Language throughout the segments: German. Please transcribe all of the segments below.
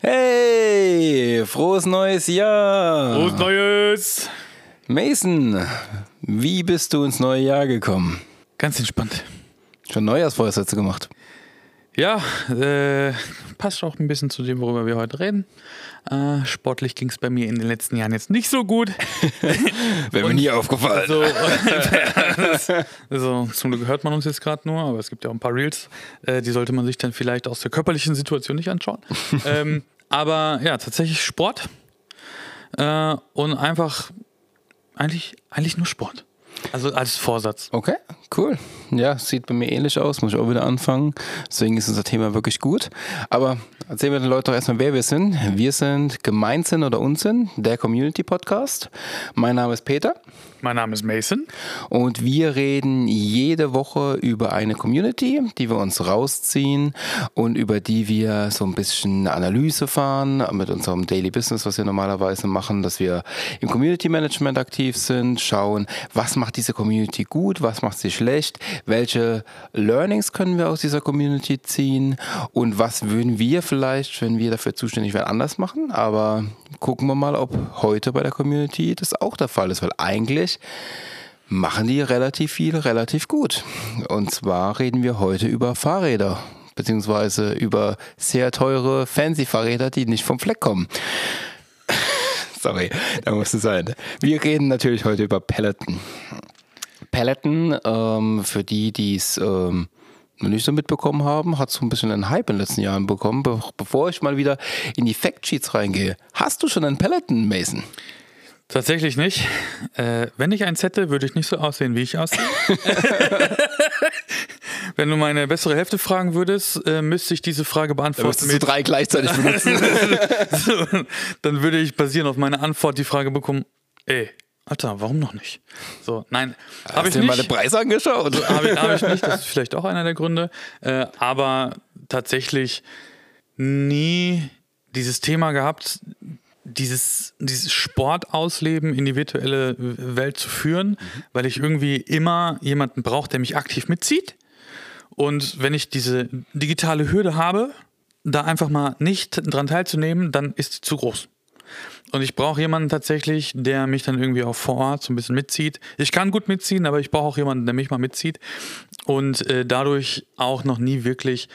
Hey, frohes neues Jahr. Frohes Neues. Mason, wie bist du ins neue Jahr gekommen? Ganz entspannt. Schon Neujahrsvorsätze gemacht? Ja, äh, passt auch ein bisschen zu dem, worüber wir heute reden. Äh, sportlich ging es bei mir in den letzten Jahren jetzt nicht so gut. Wäre mir nie aufgefallen. So, also, zum Glück hört man uns jetzt gerade nur, aber es gibt ja auch ein paar Reels. Äh, die sollte man sich dann vielleicht aus der körperlichen Situation nicht anschauen. ähm, aber ja, tatsächlich Sport. Äh, und einfach eigentlich, eigentlich nur Sport. Also als Vorsatz. Okay, cool. Ja, sieht bei mir ähnlich aus, muss ich auch wieder anfangen. Deswegen ist unser Thema wirklich gut. Aber erzählen wir den Leuten doch erstmal, wer wir sind. Wir sind Gemeinsinn oder Unsinn, der Community Podcast. Mein Name ist Peter. Mein Name ist Mason. Und wir reden jede Woche über eine Community, die wir uns rausziehen und über die wir so ein bisschen Analyse fahren mit unserem Daily Business, was wir normalerweise machen, dass wir im Community Management aktiv sind, schauen, was macht diese Community gut, was macht sie schlecht, welche Learnings können wir aus dieser Community ziehen und was würden wir vielleicht, wenn wir dafür zuständig wären, anders machen. Aber gucken wir mal, ob heute bei der Community das auch der Fall ist, weil eigentlich machen die relativ viel, relativ gut. Und zwar reden wir heute über Fahrräder, beziehungsweise über sehr teure Fancy-Fahrräder, die nicht vom Fleck kommen. Sorry, da musste sein. Wir reden natürlich heute über Peloton. Peloton, ähm, für die, die es ähm, noch nicht so mitbekommen haben, hat so ein bisschen einen Hype in den letzten Jahren bekommen. Be bevor ich mal wieder in die Factsheets reingehe, hast du schon einen Peloton, Mason? Tatsächlich nicht. Äh, wenn ich eins hätte, würde ich nicht so aussehen, wie ich aussehe. wenn du meine bessere Hälfte fragen würdest, äh, müsste ich diese Frage beantworten. Dann müsstest du drei gleichzeitig benutzen. so, dann würde ich basierend auf meine Antwort die Frage bekommen, ey, Alter, warum noch nicht? So, nein, habe ich dir nicht. mal den Preis angeschaut? Also, habe ich, hab ich nicht, das ist vielleicht auch einer der Gründe. Äh, aber tatsächlich nie dieses Thema gehabt, dieses, dieses Sportausleben in die virtuelle Welt zu führen, mhm. weil ich irgendwie immer jemanden brauche, der mich aktiv mitzieht. Und wenn ich diese digitale Hürde habe, da einfach mal nicht dran teilzunehmen, dann ist sie zu groß. Und ich brauche jemanden tatsächlich, der mich dann irgendwie auch vor Ort so ein bisschen mitzieht. Ich kann gut mitziehen, aber ich brauche auch jemanden, der mich mal mitzieht. Und äh, dadurch auch noch nie wirklich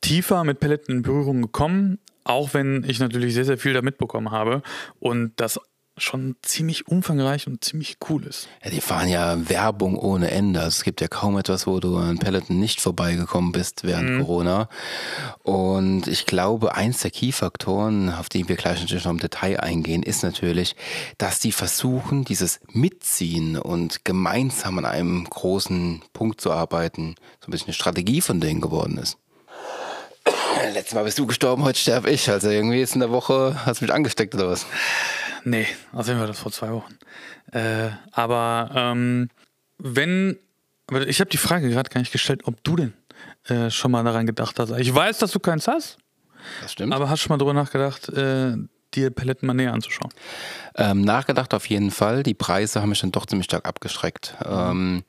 tiefer mit Paletten in Berührung gekommen. Auch wenn ich natürlich sehr, sehr viel da mitbekommen habe. Und das schon ziemlich umfangreich und ziemlich cool ist. Ja, die fahren ja Werbung ohne Ende. Also es gibt ja kaum etwas, wo du an Peloton nicht vorbeigekommen bist während mhm. Corona. Und ich glaube, eins der Key-Faktoren, auf die wir gleich natürlich noch im Detail eingehen, ist natürlich, dass die versuchen, dieses Mitziehen und gemeinsam an einem großen Punkt zu arbeiten, so ein bisschen eine Strategie von denen geworden ist. Letztes Mal bist du gestorben, heute sterbe ich. Also irgendwie ist in der Woche, hast du mich angesteckt oder was? Nee, also wir das vor zwei Wochen. Äh, aber ähm, wenn, aber ich habe die Frage gerade gar nicht gestellt, ob du denn äh, schon mal daran gedacht hast. Ich weiß, dass du keins hast. Das stimmt. Aber hast du schon mal darüber nachgedacht, äh, dir Paletten mal näher anzuschauen? Ähm, nachgedacht auf jeden Fall. Die Preise haben mich dann doch ziemlich stark abgeschreckt. Mhm. Ähm,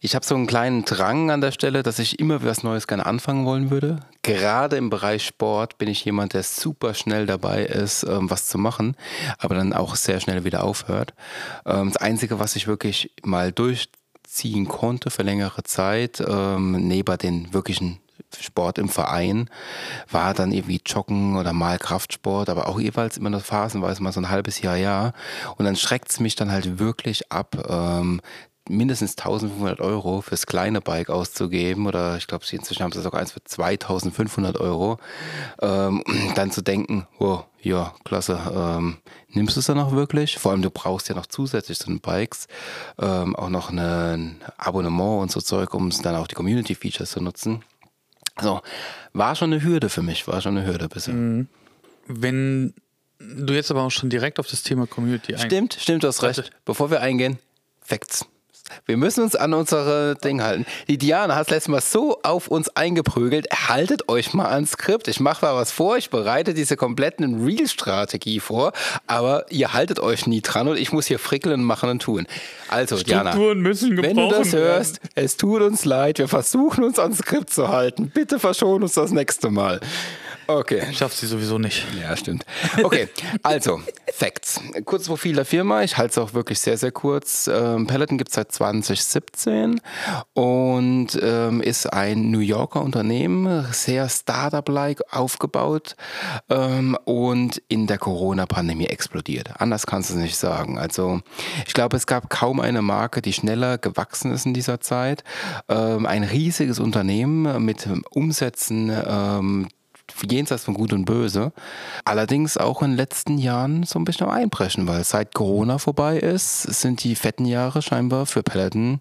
ich habe so einen kleinen Drang an der Stelle, dass ich immer was Neues gerne anfangen wollen würde. Gerade im Bereich Sport bin ich jemand, der super schnell dabei ist, ähm, was zu machen, aber dann auch sehr schnell wieder aufhört. Ähm, das Einzige, was ich wirklich mal durchziehen konnte für längere Zeit, ähm, neben den wirklichen Sport im Verein, war dann irgendwie Joggen oder mal Kraftsport, aber auch jeweils immer nur phasenweise mal so ein halbes Jahr, ja. Und dann schreckt es mich dann halt wirklich ab, ähm, mindestens 1500 Euro fürs kleine Bike auszugeben oder ich glaube, inzwischen haben sie sogar eins für 2500 Euro, ähm, dann zu denken, oh, ja, klasse, ähm, nimmst du es dann auch wirklich? Vor allem, du brauchst ja noch zusätzlich zu den Bikes ähm, auch noch ein Abonnement und so Zeug, um dann auch die Community-Features zu nutzen. Also, war schon eine Hürde für mich, war schon eine Hürde bisher. Mhm. Wenn du jetzt aber auch schon direkt auf das Thema Community eingehst. Stimmt, stimmt, du hast recht. Bevor wir eingehen, Facts. Wir müssen uns an unsere Ding halten. Die Diana hat letztes Mal so auf uns eingeprügelt. Haltet euch mal ans Skript. Ich mache mal was vor. Ich bereite diese kompletten Real-Strategie vor. Aber ihr haltet euch nie dran und ich muss hier frickeln, machen und tun. Also, Diana, müssen wenn du das hörst, werden. es tut uns leid. Wir versuchen uns ans Skript zu halten. Bitte verschon uns das nächste Mal. Okay. Schafft sie sowieso nicht. Ja, stimmt. Okay, also, Facts. Kurzes Profil der Firma, ich halte es auch wirklich sehr, sehr kurz. Ähm, Peloton gibt es seit 2017 und ähm, ist ein New Yorker Unternehmen, sehr Startup-like aufgebaut ähm, und in der Corona-Pandemie explodiert. Anders kannst du es nicht sagen. Also, ich glaube, es gab kaum eine Marke, die schneller gewachsen ist in dieser Zeit. Ähm, ein riesiges Unternehmen mit Umsätzen, ähm, jenseits von Gut und Böse. Allerdings auch in den letzten Jahren so ein bisschen am Einbrechen, weil seit Corona vorbei ist, sind die fetten Jahre scheinbar für Peloton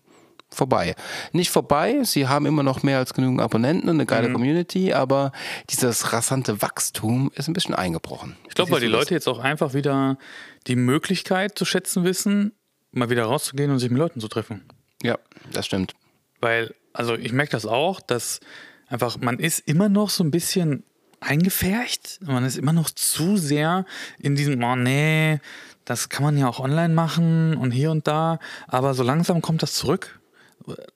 vorbei. Nicht vorbei, sie haben immer noch mehr als genügend Abonnenten und eine geile mhm. Community, aber dieses rasante Wachstum ist ein bisschen eingebrochen. Ich glaube, weil die Leute jetzt auch einfach wieder die Möglichkeit zu schätzen wissen, mal wieder rauszugehen und sich mit Leuten zu treffen. Ja, das stimmt. Weil, also ich merke das auch, dass einfach, man ist immer noch so ein bisschen eingefärcht. Man ist immer noch zu sehr in diesem, oh nee, das kann man ja auch online machen und hier und da. Aber so langsam kommt das zurück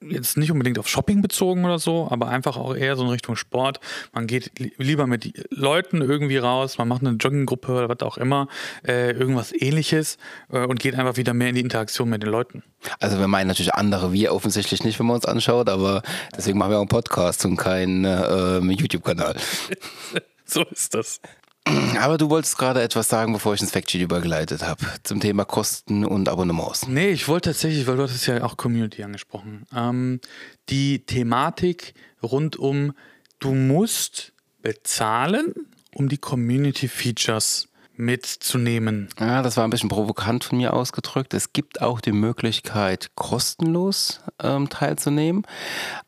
jetzt nicht unbedingt auf Shopping bezogen oder so, aber einfach auch eher so in Richtung Sport. Man geht lieber mit Leuten irgendwie raus, man macht eine Jogginggruppe oder was auch immer, äh, irgendwas ähnliches äh, und geht einfach wieder mehr in die Interaktion mit den Leuten. Also wir meinen natürlich andere, wir offensichtlich nicht, wenn man uns anschaut, aber deswegen machen wir auch einen Podcast und keinen äh, YouTube-Kanal. so ist das. Aber du wolltest gerade etwas sagen, bevor ich ins Factsheet übergeleitet habe, zum Thema Kosten und Abonnements. Nee, ich wollte tatsächlich, weil du hattest ja auch Community angesprochen, ähm, die Thematik rund um, du musst bezahlen, um die Community-Features mitzunehmen. Ja, das war ein bisschen provokant von mir ausgedrückt. Es gibt auch die Möglichkeit, kostenlos ähm, teilzunehmen.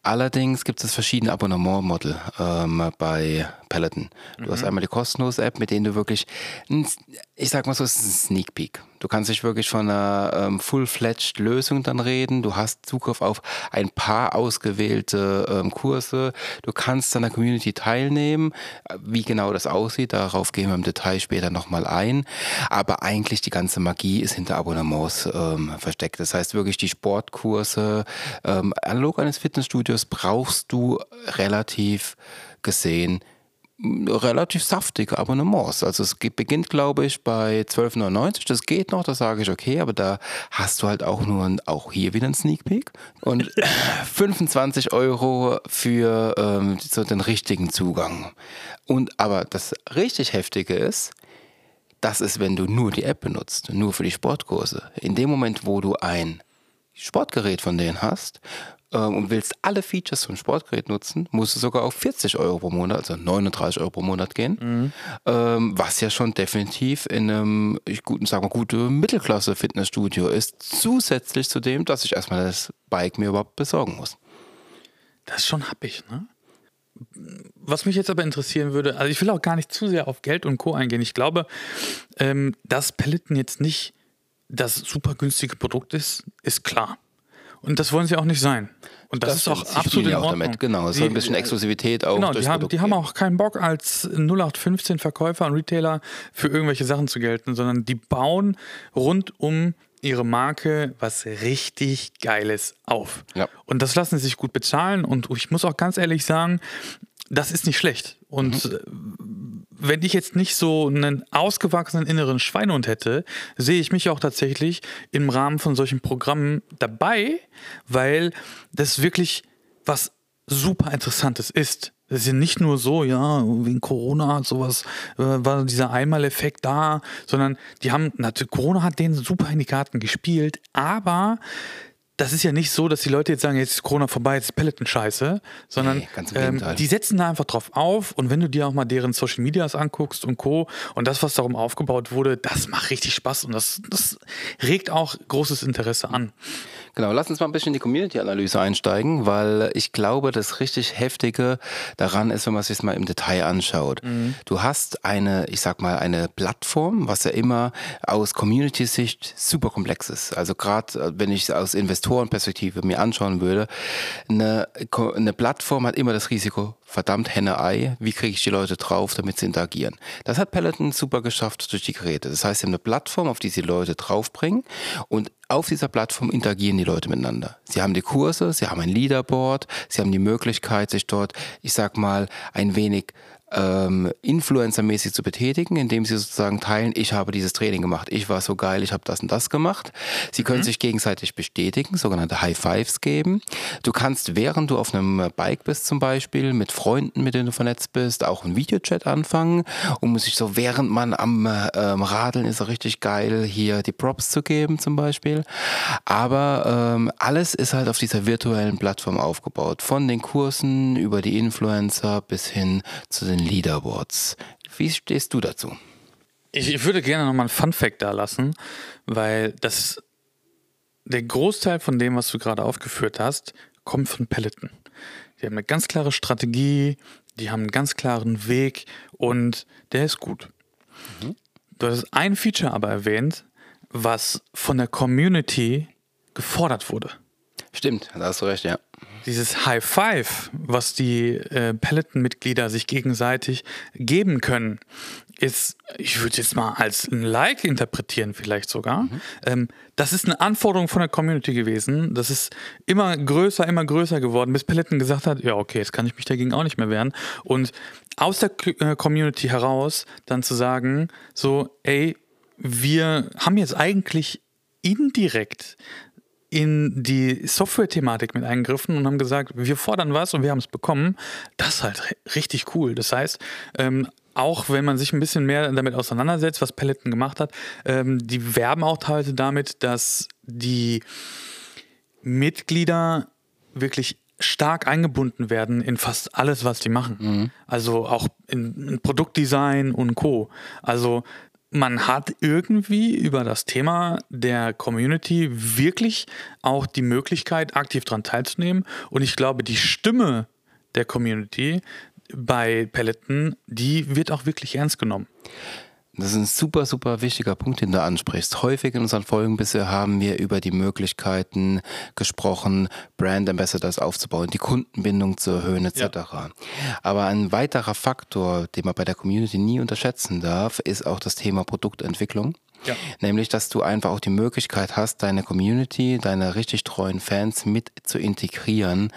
Allerdings gibt es verschiedene Abonnementmodelle ähm, bei Peloton. Du mhm. hast einmal die kostenlose App, mit denen du wirklich, ich sag mal so, es ist ein Sneak Peek. Du kannst dich wirklich von einer ähm, full-fledged Lösung dann reden. Du hast Zugriff auf ein paar ausgewählte ähm, Kurse. Du kannst an der Community teilnehmen. Wie genau das aussieht, darauf gehen wir im Detail später nochmal ein. Aber eigentlich die ganze Magie ist hinter Abonnements ähm, versteckt. Das heißt wirklich die Sportkurse, ähm, analog eines Fitnessstudios brauchst du relativ gesehen relativ saftige Abonnements. Also es beginnt, glaube ich, bei 12,99. Das geht noch, das sage ich okay, aber da hast du halt auch nur, ein, auch hier wieder einen Sneak Peek und 25 Euro für ähm, so den richtigen Zugang. Und aber das richtig Heftige ist, das ist, wenn du nur die App benutzt, nur für die Sportkurse. In dem Moment, wo du ein Sportgerät von denen hast ähm, und willst alle Features von Sportgerät nutzen, musst du sogar auf 40 Euro pro Monat, also 39 Euro pro Monat gehen, mhm. ähm, was ja schon definitiv in einem, ich guten, sagen wir, gute Mittelklasse-Fitnessstudio ist, zusätzlich zu dem, dass ich erstmal das Bike mir überhaupt besorgen muss. Das ist schon happig, ne? Was mich jetzt aber interessieren würde, also ich will auch gar nicht zu sehr auf Geld und Co. eingehen. Ich glaube, ähm, dass Peloton jetzt nicht das super günstige Produkt ist, ist klar. Und das wollen sie auch nicht sein. Und das, das ist auch absolut in Ordnung. Damit, genau, es soll ein bisschen Exklusivität auch genau, die haben, die haben auch keinen Bock als 0815 Verkäufer und Retailer für irgendwelche Sachen zu gelten, sondern die bauen rund um ihre Marke was richtig Geiles auf. Ja. Und das lassen sie sich gut bezahlen. Und ich muss auch ganz ehrlich sagen, das ist nicht schlecht. Und mhm. wenn ich jetzt nicht so einen ausgewachsenen inneren Schweinehund hätte, sehe ich mich auch tatsächlich im Rahmen von solchen Programmen dabei, weil das wirklich was super Interessantes ist. Das ist ja nicht nur so, ja, wegen Corona hat sowas, äh, war dieser Einmaleffekt da, sondern die haben, Corona hat denen super in die Karten gespielt, aber das ist ja nicht so, dass die Leute jetzt sagen, jetzt ist Corona vorbei, jetzt ist Peloton scheiße, sondern nee, ähm, die setzen da einfach drauf auf und wenn du dir auch mal deren Social Medias anguckst und Co. und das, was darum aufgebaut wurde, das macht richtig Spaß und das, das regt auch großes Interesse an. Genau, lass uns mal ein bisschen in die Community-Analyse einsteigen, weil ich glaube, das richtig Heftige daran ist, wenn man sich das mal im Detail anschaut. Mhm. Du hast eine, ich sag mal, eine Plattform, was ja immer aus Community-Sicht super komplex ist. Also gerade, äh, wenn ich es aus Investorenperspektive mir anschauen würde, eine, eine Plattform hat immer das Risiko, verdammt Henne-Ei, wie kriege ich die Leute drauf, damit sie interagieren. Das hat Peloton super geschafft durch die Geräte. Das heißt, sie haben eine Plattform, auf die sie Leute draufbringen und auf dieser Plattform interagieren die Leute miteinander. Sie haben die Kurse, sie haben ein Leaderboard, sie haben die Möglichkeit, sich dort, ich sag mal, ein wenig ähm, influencermäßig zu betätigen, indem sie sozusagen teilen, ich habe dieses Training gemacht, ich war so geil, ich habe das und das gemacht. Sie können mhm. sich gegenseitig bestätigen, sogenannte High Fives geben. Du kannst, während du auf einem Bike bist zum Beispiel, mit Freunden, mit denen du vernetzt bist, auch einen Videochat anfangen, um sich so, während man am ähm, Radeln ist, so richtig geil, hier die Props zu geben zum Beispiel. Aber ähm, alles ist halt auf dieser virtuellen Plattform aufgebaut. Von den Kursen über die Influencer bis hin zu den Leaderboards. Wie stehst du dazu? Ich, würde gerne nochmal ein Fun Fact da lassen, weil das der Großteil von dem, was du gerade aufgeführt hast, kommt von Peloton. Die haben eine ganz klare Strategie, die haben einen ganz klaren Weg und der ist gut. Mhm. Du hast ein Feature aber erwähnt, was von der Community gefordert wurde. Stimmt, da hast du recht, ja. Dieses High Five, was die äh, Peloton-Mitglieder sich gegenseitig geben können, ist, ich würde jetzt mal als ein Like interpretieren, vielleicht sogar. Mhm. Ähm, das ist eine Anforderung von der Community gewesen. Das ist immer größer, immer größer geworden, bis Peloton gesagt hat: Ja, okay, jetzt kann ich mich dagegen auch nicht mehr wehren. Und aus der äh, Community heraus dann zu sagen: So, ey, wir haben jetzt eigentlich indirekt in die Software-Thematik mit eingegriffen und haben gesagt, wir fordern was und wir haben es bekommen. Das ist halt richtig cool. Das heißt, ähm, auch wenn man sich ein bisschen mehr damit auseinandersetzt, was Peloton gemacht hat, ähm, die werben auch teilweise damit, dass die Mitglieder wirklich stark eingebunden werden in fast alles, was die machen. Mhm. Also auch in, in Produktdesign und Co. Also man hat irgendwie über das Thema der Community wirklich auch die Möglichkeit, aktiv daran teilzunehmen. Und ich glaube, die Stimme der Community bei Peloton, die wird auch wirklich ernst genommen. Das ist ein super, super wichtiger Punkt, den du ansprichst. Häufig in unseren Folgen bisher haben wir über die Möglichkeiten gesprochen, Brand Ambassadors aufzubauen, die Kundenbindung zu erhöhen etc. Ja. Aber ein weiterer Faktor, den man bei der Community nie unterschätzen darf, ist auch das Thema Produktentwicklung. Ja. Nämlich, dass du einfach auch die Möglichkeit hast, deine Community, deine richtig treuen Fans mit zu integrieren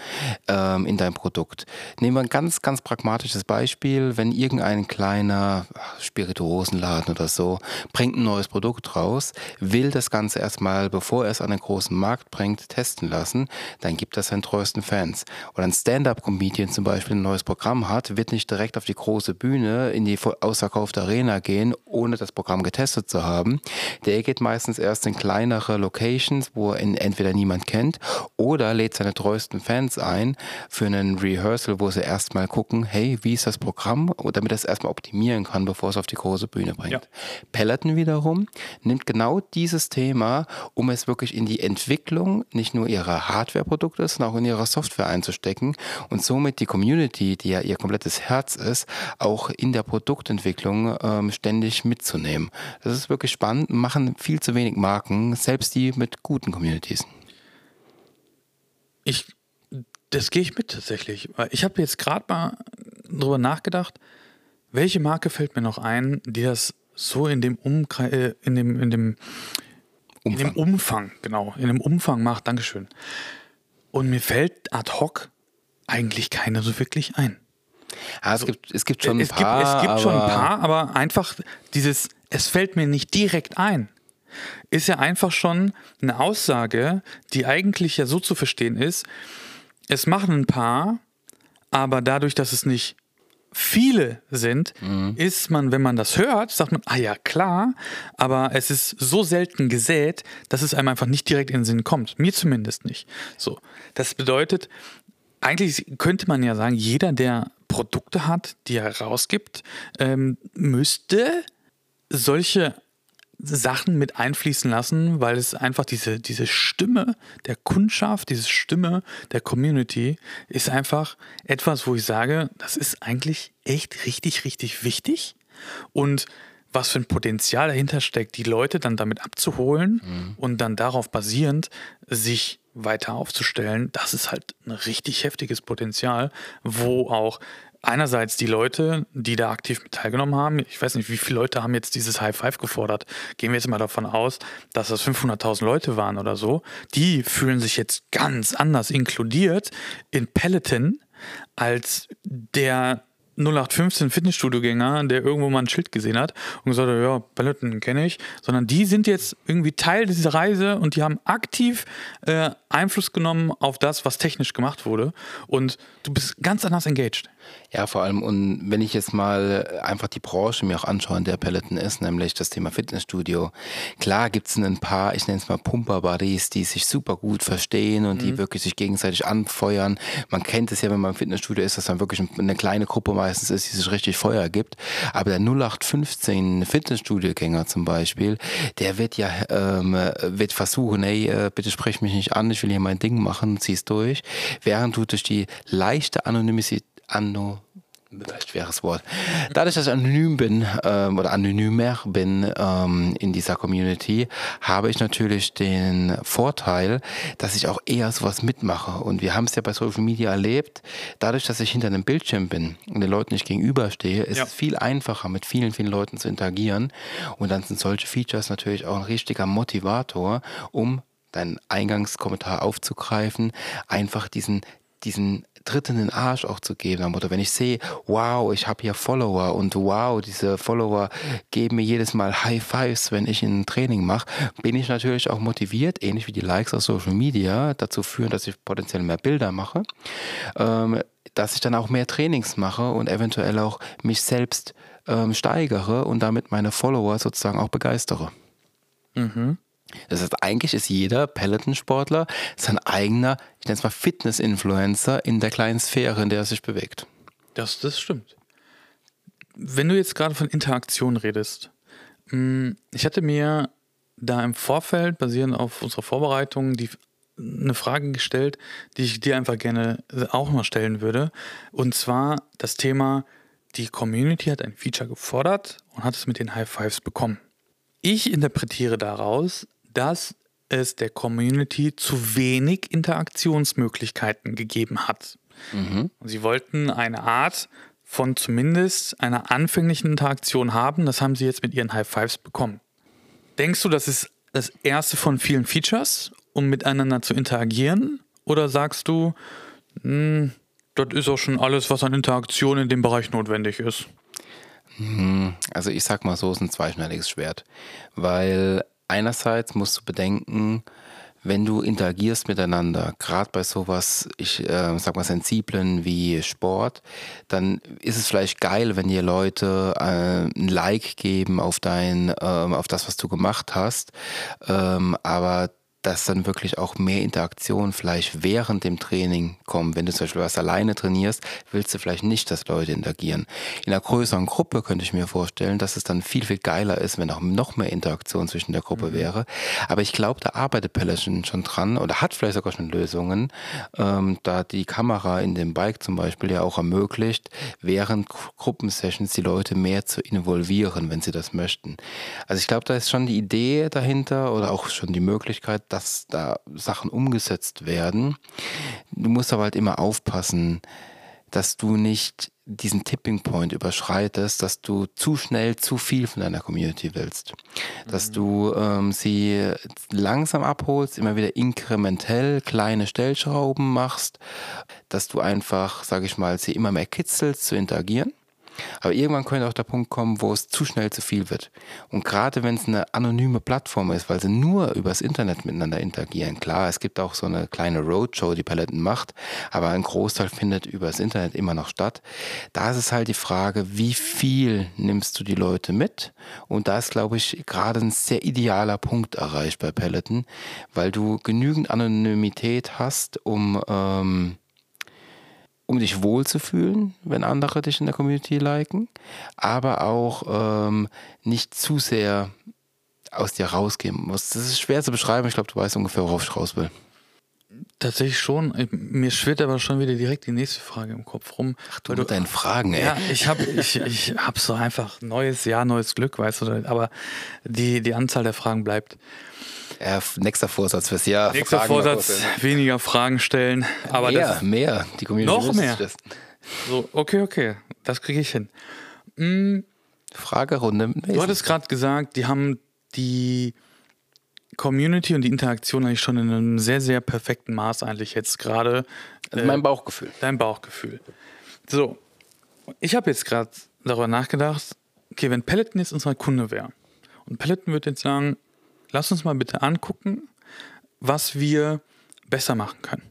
ähm, in dein Produkt. Nehmen wir ein ganz, ganz pragmatisches Beispiel. Wenn irgendein kleiner Spirituosenladen oder so bringt ein neues Produkt raus, will das Ganze erstmal, bevor er es an den großen Markt bringt, testen lassen, dann gibt das seinen treuesten Fans. Oder ein Stand-up-Comedian zum Beispiel ein neues Programm hat, wird nicht direkt auf die große Bühne in die ausverkaufte Arena gehen, ohne das Programm getestet zu haben, der geht meistens erst in kleinere Locations, wo ihn entweder niemand kennt oder lädt seine treuesten Fans ein für einen Rehearsal, wo sie erstmal gucken, hey, wie ist das Programm, damit er es erstmal optimieren kann, bevor es auf die große Bühne bringt. Ja. Peloton wiederum nimmt genau dieses Thema, um es wirklich in die Entwicklung nicht nur ihrer Hardware-Produkte, sondern auch in ihrer Software einzustecken und somit die Community, die ja ihr komplettes Herz ist, auch in der Produktentwicklung ähm, ständig mitzunehmen. Das ist wirklich spannend spannend, machen viel zu wenig Marken, selbst die mit guten Communities. Ich, das gehe ich mit tatsächlich. Ich habe jetzt gerade mal drüber nachgedacht, welche Marke fällt mir noch ein, die das so in dem Umkreis, äh, in dem, in dem Umfang. in dem Umfang, genau, in dem Umfang macht. Dankeschön. Und mir fällt ad hoc eigentlich keine so wirklich ein. Ja, es, gibt, es gibt schon ein paar. Gibt, es gibt schon ein paar, aber einfach dieses, es fällt mir nicht direkt ein, ist ja einfach schon eine Aussage, die eigentlich ja so zu verstehen ist, es machen ein paar, aber dadurch, dass es nicht viele sind, mhm. ist man, wenn man das hört, sagt man, ah ja, klar, aber es ist so selten gesät, dass es einem einfach nicht direkt in den Sinn kommt. Mir zumindest nicht. So. Das bedeutet, eigentlich könnte man ja sagen, jeder, der Produkte hat, die er rausgibt, ähm, müsste solche Sachen mit einfließen lassen, weil es einfach diese, diese Stimme der Kundschaft, diese Stimme der Community ist einfach etwas, wo ich sage, das ist eigentlich echt richtig, richtig wichtig. Und was für ein Potenzial dahinter steckt, die Leute dann damit abzuholen mhm. und dann darauf basierend sich weiter aufzustellen, das ist halt ein richtig heftiges Potenzial, wo auch einerseits die Leute, die da aktiv mit teilgenommen haben, ich weiß nicht, wie viele Leute haben jetzt dieses High Five gefordert. Gehen wir jetzt mal davon aus, dass das 500.000 Leute waren oder so. Die fühlen sich jetzt ganz anders inkludiert in Peloton als der 0815 Fitnessstudio-Gänger, der irgendwo mal ein Schild gesehen hat und gesagt hat, ja, Peloton kenne ich, sondern die sind jetzt irgendwie Teil dieser Reise und die haben aktiv äh, Einfluss genommen auf das, was technisch gemacht wurde. Und du bist ganz anders engaged. Ja, vor allem, und wenn ich jetzt mal einfach die Branche mir auch anschaue, in der Peloton ist, nämlich das Thema Fitnessstudio. Klar gibt es ein paar, ich nenne es mal Pumper-Buddies, die sich super gut verstehen und mhm. die wirklich sich gegenseitig anfeuern. Man kennt es ja, wenn man im Fitnessstudio ist, dass dann wirklich eine kleine Gruppe meistens ist, die sich richtig Feuer gibt. Aber der 0815 Fitnessstudio-Gänger zum Beispiel, der wird ja, ähm, wird versuchen, hey, äh, bitte sprech mich nicht an, ich will hier mein Ding machen, zieh's durch. Während du durch die leichte Anonymität Anno, schweres Wort. Dadurch, dass ich anonym bin ähm, oder anonymer bin ähm, in dieser Community, habe ich natürlich den Vorteil, dass ich auch eher sowas mitmache. Und wir haben es ja bei Social Media erlebt, dadurch, dass ich hinter einem Bildschirm bin und den Leuten nicht gegenüberstehe, ist ja. es viel einfacher, mit vielen, vielen Leuten zu interagieren. Und dann sind solche Features natürlich auch ein richtiger Motivator, um deinen Eingangskommentar aufzugreifen, einfach diesen diesen Tritt in den Arsch auch zu geben. Oder wenn ich sehe, wow, ich habe hier Follower und wow, diese Follower geben mir jedes Mal High Fives, wenn ich ein Training mache, bin ich natürlich auch motiviert, ähnlich wie die Likes auf Social Media, dazu führen, dass ich potenziell mehr Bilder mache, ähm, dass ich dann auch mehr Trainings mache und eventuell auch mich selbst ähm, steigere und damit meine Follower sozusagen auch begeistere. Mhm. Das heißt, eigentlich ist jeder Peloton-Sportler sein eigener, ich nenne es mal Fitness-Influencer in der kleinen Sphäre, in der er sich bewegt. Das, das stimmt. Wenn du jetzt gerade von Interaktion redest, hm, ich hatte mir da im Vorfeld, basierend auf unserer Vorbereitung, die, eine Frage gestellt, die ich dir einfach gerne auch mal stellen würde. Und zwar das Thema, die Community hat ein Feature gefordert und hat es mit den High Fives bekommen. Ich interpretiere daraus, dass es der Community zu wenig Interaktionsmöglichkeiten gegeben hat. Mhm. Sie wollten eine Art von zumindest einer anfänglichen Interaktion haben. Das haben sie jetzt mit ihren High Fives bekommen. Denkst du, das ist das erste von vielen Features, um miteinander zu interagieren? Oder sagst du, hm, das ist auch schon alles, was an Interaktion in dem Bereich notwendig ist? Hm, also ich sag mal so, es ist ein zweischneidiges Schwert, weil einerseits musst du bedenken, wenn du interagierst miteinander, gerade bei sowas, ich äh, sag mal sensiblen wie Sport, dann ist es vielleicht geil, wenn dir Leute äh, ein Like geben auf dein, äh, auf das, was du gemacht hast. Ähm, aber dass dann wirklich auch mehr Interaktion vielleicht während dem Training kommt. Wenn du zum Beispiel was alleine trainierst, willst du vielleicht nicht, dass Leute interagieren. In einer größeren Gruppe könnte ich mir vorstellen, dass es dann viel, viel geiler ist, wenn auch noch mehr Interaktion zwischen der Gruppe mhm. wäre. Aber ich glaube, da arbeitet Peloton schon dran oder hat vielleicht sogar schon Lösungen, ähm, da die Kamera in dem Bike zum Beispiel ja auch ermöglicht, während Gruppensessions die Leute mehr zu involvieren, wenn sie das möchten. Also ich glaube, da ist schon die Idee dahinter oder auch schon die Möglichkeit, dass da Sachen umgesetzt werden. Du musst aber halt immer aufpassen, dass du nicht diesen Tipping Point überschreitest, dass du zu schnell zu viel von deiner Community willst. Dass mhm. du ähm, sie langsam abholst, immer wieder inkrementell kleine Stellschrauben machst, dass du einfach, sage ich mal, sie immer mehr kitzelst zu interagieren aber irgendwann könnte auch der Punkt kommen, wo es zu schnell zu viel wird. Und gerade wenn es eine anonyme Plattform ist, weil sie nur übers Internet miteinander interagieren, klar, es gibt auch so eine kleine Roadshow, die Paletten macht, aber ein Großteil findet übers Internet immer noch statt. Da ist es halt die Frage, wie viel nimmst du die Leute mit? Und da ist, glaube ich, gerade ein sehr idealer Punkt erreicht bei Peloton, weil du genügend Anonymität hast, um ähm, um dich wohlzufühlen, wenn andere dich in der Community liken, aber auch ähm, nicht zu sehr aus dir rausgehen musst. Das ist schwer zu beschreiben. Ich glaube, du weißt ungefähr, worauf ich raus will. Tatsächlich schon. Mir schwirrt aber schon wieder direkt die nächste Frage im Kopf rum. Ach du mit deinen Fragen, ey. Ja, ich habe ich, ich hab so einfach neues Jahr, neues Glück, weißt du. Aber die, die Anzahl der Fragen bleibt. Ja, nächster Vorsatz fürs Jahr. Nächster Fragen Vorsatz, weniger Fragen stellen. Aber mehr, das, mehr. Die Community noch mehr. So, okay, okay. Das kriege ich hin. Hm. Fragerunde. Du hattest gerade gesagt, die haben die Community und die Interaktion eigentlich schon in einem sehr, sehr perfekten Maß eigentlich jetzt gerade. Also mein Bauchgefühl. Dein Bauchgefühl. So. Ich habe jetzt gerade darüber nachgedacht, okay, wenn Peloton jetzt unser Kunde wäre und Peloton würde jetzt sagen, lass uns mal bitte angucken, was wir besser machen können.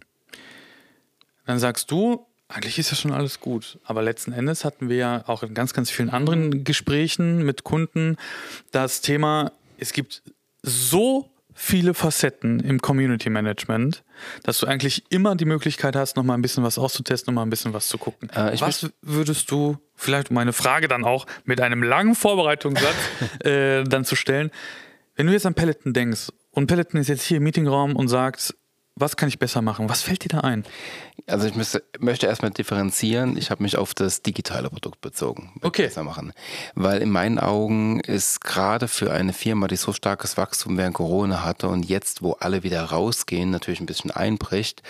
Dann sagst du, eigentlich ist ja schon alles gut. Aber letzten Endes hatten wir ja auch in ganz, ganz vielen anderen Gesprächen mit Kunden das Thema, es gibt so viele Facetten im Community Management, dass du eigentlich immer die Möglichkeit hast, noch mal ein bisschen was auszutesten, noch mal ein bisschen was zu gucken. Äh, was würdest du, vielleicht um eine Frage dann auch mit einem langen Vorbereitungssatz äh, dann zu stellen, wenn du jetzt an Peloton denkst und Peloton ist jetzt hier im Meetingraum und sagt, was kann ich besser machen? Was fällt dir da ein? Also ich müsste, möchte erstmal differenzieren. Ich habe mich auf das digitale Produkt bezogen. Okay. Besser machen. Weil in meinen Augen ist gerade für eine Firma, die so starkes Wachstum während Corona hatte und jetzt, wo alle wieder rausgehen, natürlich ein bisschen einbricht,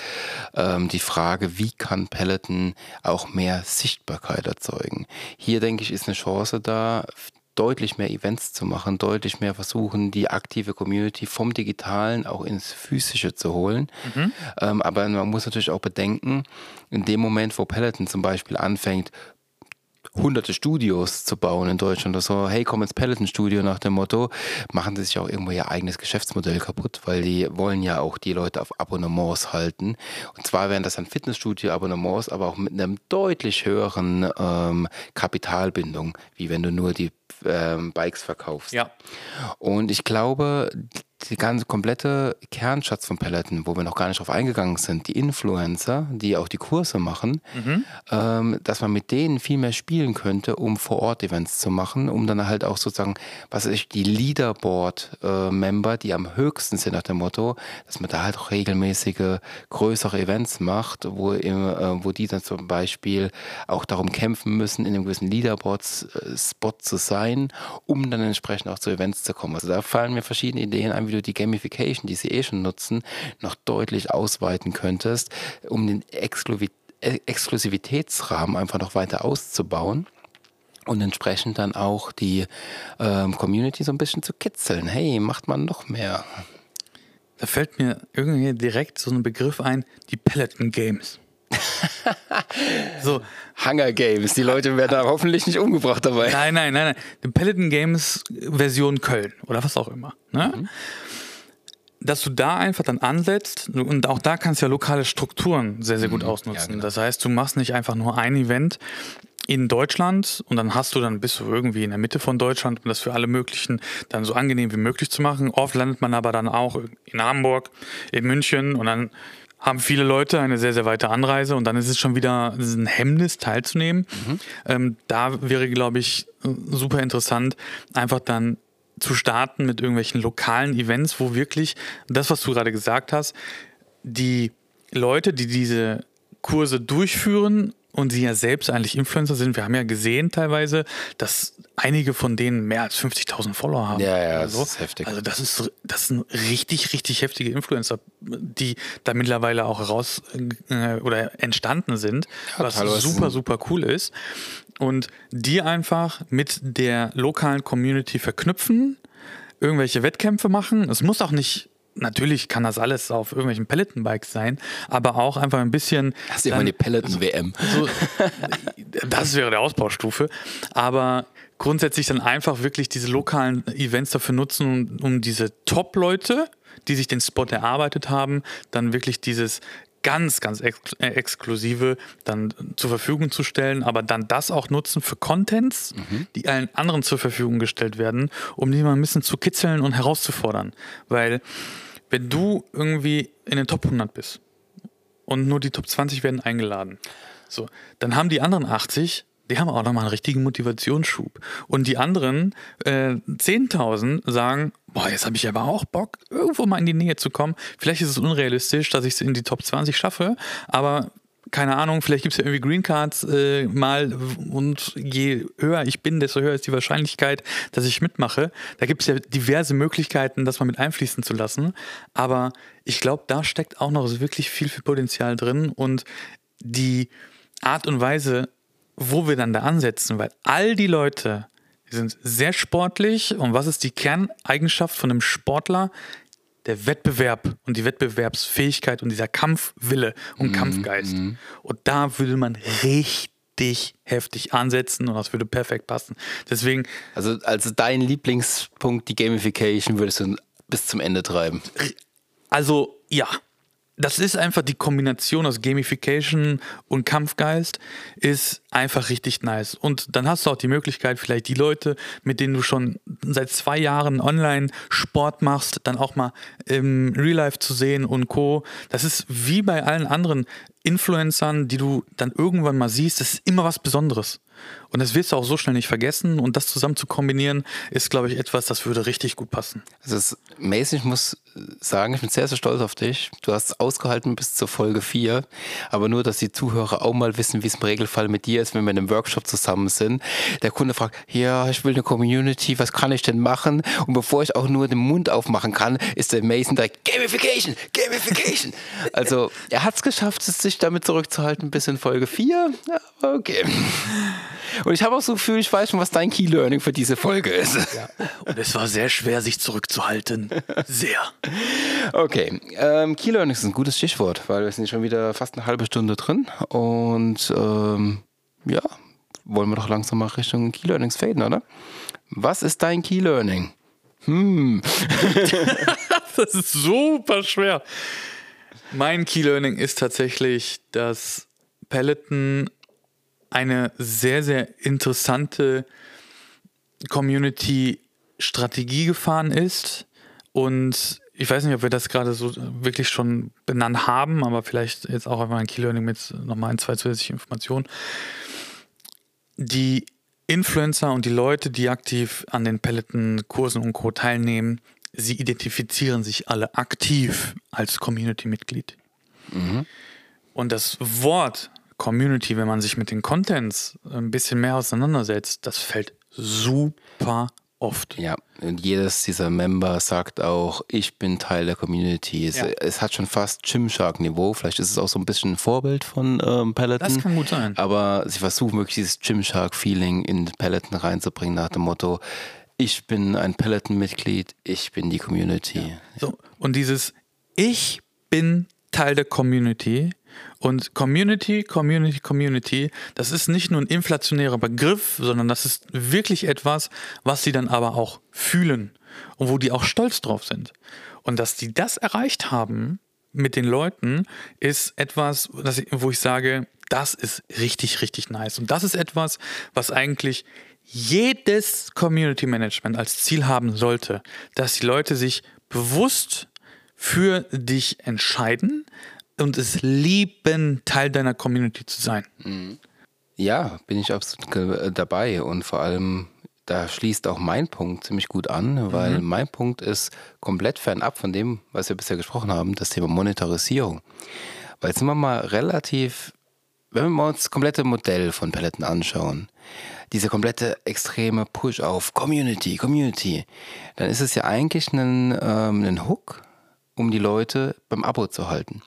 ähm, die Frage, wie kann Peloton auch mehr Sichtbarkeit erzeugen? Hier denke ich, ist eine Chance da, deutlich mehr Events zu machen, deutlich mehr versuchen, die aktive Community vom Digitalen auch ins Physische zu holen. Mhm. Ähm, aber man muss natürlich auch bedenken, in dem Moment, wo Peloton zum Beispiel anfängt, hunderte Studios zu bauen in Deutschland oder so, hey, komm ins Peloton-Studio nach dem Motto, machen sie sich auch irgendwo ihr eigenes Geschäftsmodell kaputt, weil die wollen ja auch die Leute auf Abonnements halten. Und zwar wären das dann Fitnessstudio-Abonnements, aber auch mit einem deutlich höheren ähm, Kapitalbindung, wie wenn du nur die ähm, Bikes verkaufst. Ja. Und ich glaube, die ganze komplette Kernschatz von Peloton, wo wir noch gar nicht drauf eingegangen sind, die Influencer, die auch die Kurse machen, mhm. ähm, dass man mit denen viel mehr spielen könnte, um Vor-Ort-Events zu machen, um dann halt auch sozusagen, was weiß ich, die Leaderboard-Member, äh, die am höchsten sind nach dem Motto, dass man da halt auch regelmäßige größere Events macht, wo, im, äh, wo die dann zum Beispiel auch darum kämpfen müssen, in einem gewissen Leaderboard-Spot zu sein, um dann entsprechend auch zu Events zu kommen. Also da fallen mir verschiedene Ideen ein, wie du die Gamification, die sie eh schon nutzen, noch deutlich ausweiten könntest, um den Exklusivitätsrahmen einfach noch weiter auszubauen und entsprechend dann auch die ähm, Community so ein bisschen zu kitzeln. Hey, macht man noch mehr. Da fällt mir irgendwie direkt so ein Begriff ein, die Peloton Games. so. Hunger Games. Die Leute werden da hoffentlich nicht umgebracht dabei. Nein, nein, nein, nein. Die Peloton Games Version Köln oder was auch immer. Ne? Mhm. Dass du da einfach dann ansetzt und auch da kannst du ja lokale Strukturen sehr, sehr gut mhm. ausnutzen. Ja, genau. Das heißt, du machst nicht einfach nur ein Event in Deutschland und dann hast du, dann bist du irgendwie in der Mitte von Deutschland, um das für alle möglichen dann so angenehm wie möglich zu machen. Oft landet man aber dann auch in Hamburg, in München und dann haben viele Leute eine sehr, sehr weite Anreise und dann ist es schon wieder ein Hemmnis teilzunehmen. Mhm. Ähm, da wäre, glaube ich, super interessant, einfach dann zu starten mit irgendwelchen lokalen Events, wo wirklich das, was du gerade gesagt hast, die Leute, die diese Kurse durchführen und sie ja selbst eigentlich Influencer sind. Wir haben ja gesehen teilweise, dass einige von denen mehr als 50.000 Follower haben. Ja, ja, also, das ist heftig. Also das ist das sind richtig richtig heftige Influencer, die da mittlerweile auch raus äh, oder entstanden sind, ja, was super super cool ist und die einfach mit der lokalen Community verknüpfen, irgendwelche Wettkämpfe machen. Es muss auch nicht natürlich kann das alles auf irgendwelchen Peloton-Bikes sein, aber auch einfach ein bisschen. Das ist immer eine Peloton-WM. So, das wäre der Ausbaustufe. Aber grundsätzlich dann einfach wirklich diese lokalen Events dafür nutzen, um, um diese Top-Leute, die sich den Spot erarbeitet haben, dann wirklich dieses ganz, ganz ex äh, exklusive dann zur Verfügung zu stellen, aber dann das auch nutzen für Contents, mhm. die allen anderen zur Verfügung gestellt werden, um die mal ein bisschen zu kitzeln und herauszufordern. Weil wenn du irgendwie in den Top 100 bist und nur die Top 20 werden eingeladen, so, dann haben die anderen 80 die haben auch nochmal einen richtigen Motivationsschub. Und die anderen äh, 10.000 sagen, boah, jetzt habe ich aber auch Bock, irgendwo mal in die Nähe zu kommen. Vielleicht ist es unrealistisch, dass ich es in die Top 20 schaffe, aber keine Ahnung, vielleicht gibt es ja irgendwie Green Cards äh, mal und je höher ich bin, desto höher ist die Wahrscheinlichkeit, dass ich mitmache. Da gibt es ja diverse Möglichkeiten, das mal mit einfließen zu lassen. Aber ich glaube, da steckt auch noch wirklich viel, viel Potenzial drin und die Art und Weise, wo wir dann da ansetzen, weil all die Leute, die sind sehr sportlich und was ist die Kerneigenschaft von einem Sportler? Der Wettbewerb und die Wettbewerbsfähigkeit und dieser Kampfwille und mhm. Kampfgeist. Mhm. Und da würde man richtig richtig heftig ansetzen und das würde perfekt passen. Deswegen. Also, also dein Lieblingspunkt, die Gamification, würdest du bis zum Ende treiben. Also, ja das ist einfach die Kombination aus Gamification und Kampfgeist ist einfach richtig nice. Und dann hast du auch die Möglichkeit, vielleicht die Leute, mit denen du schon seit zwei Jahren online Sport machst, dann auch mal im Real Life zu sehen und Co. Das ist wie bei allen anderen Influencern, die du dann irgendwann mal siehst, das ist immer was Besonderes. Und das wirst du auch so schnell nicht vergessen. Und das zusammen zu kombinieren, ist, glaube ich, etwas, das würde richtig gut passen. Also es, Mason, ich muss sagen, ich bin sehr, sehr stolz auf dich. Du hast es ausgehalten bis zur Folge 4. Aber nur, dass die Zuhörer auch mal wissen, wie es im Regelfall mit dir ist, wenn wir in einem Workshop zusammen sind. Der Kunde fragt, ja, ich will eine Community, was kann ich denn machen? Und bevor ich auch nur den Mund aufmachen kann, ist der Mason direkt, Gamification, Gamification. also er hat es geschafft, sich damit zurückzuhalten bis in Folge 4. Aber okay. Und ich habe auch so ein Gefühl, ich weiß schon, was dein Key Learning für diese Folge ist. Ja. Und es war sehr schwer, sich zurückzuhalten. Sehr. Okay. Ähm, Key Learning ist ein gutes Stichwort, weil wir sind schon wieder fast eine halbe Stunde drin. Und ähm, ja, wollen wir doch langsam mal Richtung Key Learnings faden, oder? Was ist dein Key Learning? Hm. das ist super schwer. Mein Key Learning ist tatsächlich, dass Peloton eine sehr, sehr interessante Community-Strategie gefahren ist. Und ich weiß nicht, ob wir das gerade so wirklich schon benannt haben, aber vielleicht jetzt auch einfach ein Key Learning mit nochmal ein, zwei zusätzliche Informationen. Die Influencer und die Leute, die aktiv an den Peloton-Kursen und Co. teilnehmen, sie identifizieren sich alle aktiv als Community-Mitglied. Mhm. Und das Wort Community, wenn man sich mit den Contents ein bisschen mehr auseinandersetzt, das fällt super oft. Ja, und jedes dieser Member sagt auch, ich bin Teil der Community. Es, ja. es hat schon fast Gymshark-Niveau. Vielleicht ist es auch so ein bisschen ein Vorbild von ähm, Peloton. Das kann gut sein. Aber sie versuchen wirklich dieses Gymshark-Feeling in Peloton reinzubringen nach dem Motto, ich bin ein Peloton-Mitglied, ich bin die Community. Ja. So, und dieses Ich bin Teil der Community und Community, Community, Community, das ist nicht nur ein inflationärer Begriff, sondern das ist wirklich etwas, was sie dann aber auch fühlen und wo die auch stolz drauf sind. Und dass die das erreicht haben mit den Leuten, ist etwas, wo ich sage, das ist richtig, richtig nice. Und das ist etwas, was eigentlich jedes Community Management als Ziel haben sollte, dass die Leute sich bewusst für dich entscheiden, und es lieben, Teil deiner Community zu sein. Mhm. Ja, bin ich absolut äh, dabei und vor allem da schließt auch mein Punkt ziemlich gut an, weil mhm. mein Punkt ist komplett fernab von dem, was wir bisher gesprochen haben, das Thema Monetarisierung. Weil jetzt sind wir mal relativ, wenn wir uns das komplette Modell von Paletten anschauen, diese komplette extreme Push auf Community, Community, dann ist es ja eigentlich ein, ähm, ein Hook, um die Leute beim Abo zu halten.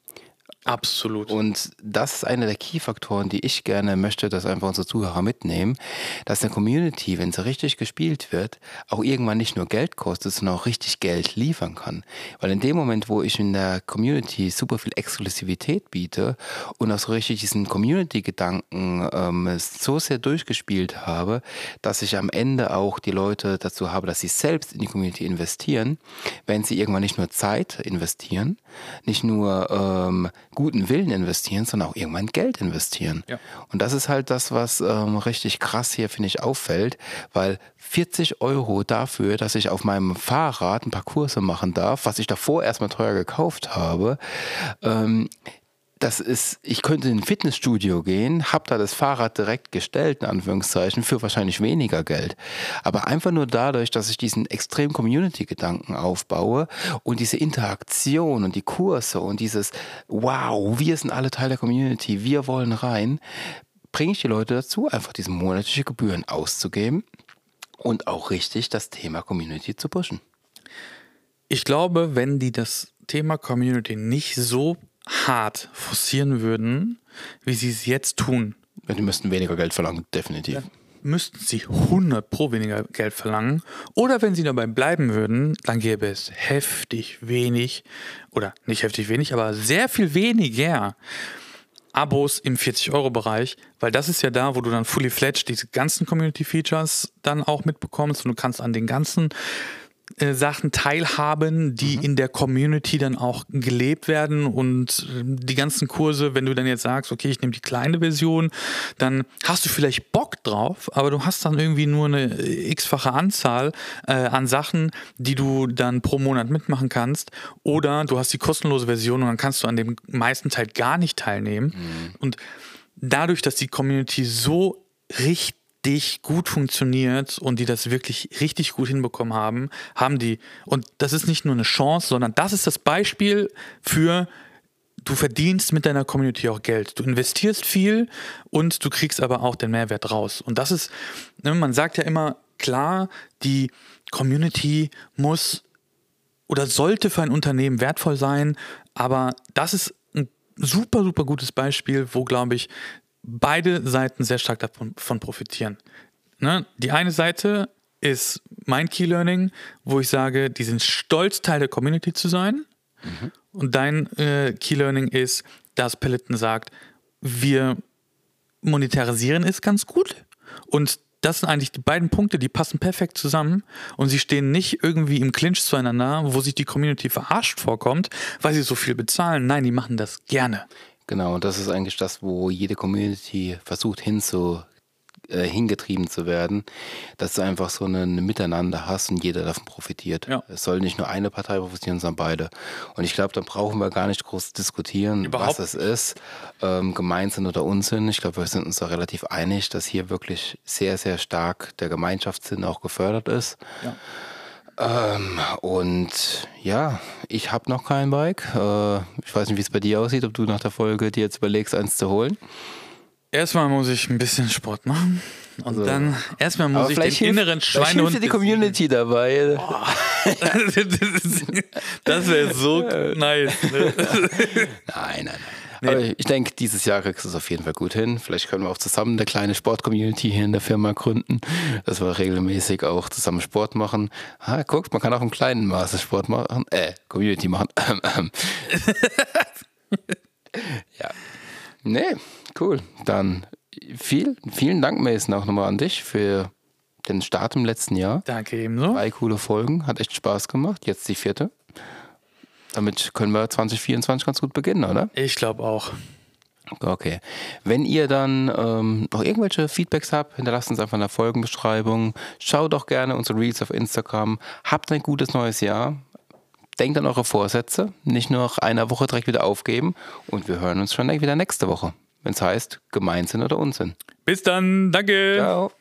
Absolut. Und das ist einer der Key-Faktoren, die ich gerne möchte, dass einfach unsere Zuhörer mitnehmen, dass eine Community, wenn sie richtig gespielt wird, auch irgendwann nicht nur Geld kostet, sondern auch richtig Geld liefern kann. Weil in dem Moment, wo ich in der Community super viel Exklusivität biete und auch so richtig diesen Community-Gedanken ähm, so sehr durchgespielt habe, dass ich am Ende auch die Leute dazu habe, dass sie selbst in die Community investieren, wenn sie irgendwann nicht nur Zeit investieren, nicht nur ähm, guten Willen investieren, sondern auch irgendwann Geld investieren. Ja. Und das ist halt das, was ähm, richtig krass hier, finde ich, auffällt, weil 40 Euro dafür, dass ich auf meinem Fahrrad ein paar Kurse machen darf, was ich davor erstmal teuer gekauft habe, ähm, das ist, ich könnte in ein Fitnessstudio gehen, habe da das Fahrrad direkt gestellt, in Anführungszeichen, für wahrscheinlich weniger Geld. Aber einfach nur dadurch, dass ich diesen extrem Community-Gedanken aufbaue und diese Interaktion und die Kurse und dieses Wow, wir sind alle Teil der Community, wir wollen rein, bringe ich die Leute dazu, einfach diese monatliche Gebühren auszugeben und auch richtig das Thema Community zu pushen. Ich glaube, wenn die das Thema Community nicht so hart forcieren würden, wie sie es jetzt tun. Ja, die müssten weniger Geld verlangen, definitiv. Dann müssten sie 100 pro weniger Geld verlangen. Oder wenn sie dabei bleiben würden, dann gäbe es heftig wenig, oder nicht heftig wenig, aber sehr viel weniger Abos im 40-Euro-Bereich, weil das ist ja da, wo du dann fully fledged diese ganzen Community-Features dann auch mitbekommst und du kannst an den ganzen äh, Sachen teilhaben, die mhm. in der Community dann auch gelebt werden und äh, die ganzen Kurse, wenn du dann jetzt sagst, okay, ich nehme die kleine Version, dann hast du vielleicht Bock drauf, aber du hast dann irgendwie nur eine x-fache Anzahl äh, an Sachen, die du dann pro Monat mitmachen kannst oder du hast die kostenlose Version und dann kannst du an dem meisten Teil gar nicht teilnehmen mhm. und dadurch, dass die Community so richtig richtig gut funktioniert und die das wirklich richtig gut hinbekommen haben, haben die. Und das ist nicht nur eine Chance, sondern das ist das Beispiel für, du verdienst mit deiner Community auch Geld. Du investierst viel und du kriegst aber auch den Mehrwert raus. Und das ist, ne, man sagt ja immer, klar, die Community muss oder sollte für ein Unternehmen wertvoll sein, aber das ist ein super, super gutes Beispiel, wo, glaube ich, beide Seiten sehr stark davon profitieren. Ne? Die eine Seite ist mein Key Learning, wo ich sage, die sind stolz, Teil der Community zu sein. Mhm. Und dein äh, Key Learning ist, dass Peloton sagt, wir monetarisieren es ganz gut. Und das sind eigentlich die beiden Punkte, die passen perfekt zusammen und sie stehen nicht irgendwie im Clinch zueinander, wo sich die Community verarscht vorkommt, weil sie so viel bezahlen. Nein, die machen das gerne. Genau, und das ist eigentlich das, wo jede Community versucht hinzu, äh, hingetrieben zu werden, dass du einfach so ein Miteinander hast und jeder davon profitiert. Ja. Es soll nicht nur eine Partei profitieren, sondern beide. Und ich glaube, dann brauchen wir gar nicht groß diskutieren, Überhaupt. was es ist, ähm, Gemeinsinn oder Unsinn. Ich glaube, wir sind uns da relativ einig, dass hier wirklich sehr, sehr stark der Gemeinschaftssinn auch gefördert ist. Ja. Ähm, und ja, ich habe noch kein Bike. Äh, ich weiß nicht, wie es bei dir aussieht, ob du nach der Folge dir jetzt überlegst, eins zu holen. Erstmal muss ich ein bisschen Sport machen. Und also, dann erstmal muss ich den hilft, inneren Schweinehund. Hilft die Community dabei. das wäre so nice. Ne? Nein, nein, nein. Nee. Aber ich denke, dieses Jahr kriegst du es auf jeden Fall gut hin. Vielleicht können wir auch zusammen eine kleine Sport-Community hier in der Firma gründen, dass wir regelmäßig auch zusammen Sport machen. Ah, guck, man kann auch im kleinen Maße Sport machen. Äh, Community machen. ja. Nee, cool. Dann viel, vielen Dank, Mason, auch nochmal an dich für den Start im letzten Jahr. Danke ebenso. Drei coole Folgen, hat echt Spaß gemacht. Jetzt die vierte. Damit können wir 2024 ganz gut beginnen, oder? Ich glaube auch. Okay. Wenn ihr dann ähm, noch irgendwelche Feedbacks habt, hinterlasst uns einfach in der Folgenbeschreibung. Schaut doch gerne unsere Reels auf Instagram. Habt ein gutes neues Jahr. Denkt an eure Vorsätze. Nicht nur nach einer Woche direkt wieder aufgeben. Und wir hören uns schon wieder nächste Woche, wenn es heißt Gemeinsinn oder Unsinn. Bis dann. Danke. Ciao.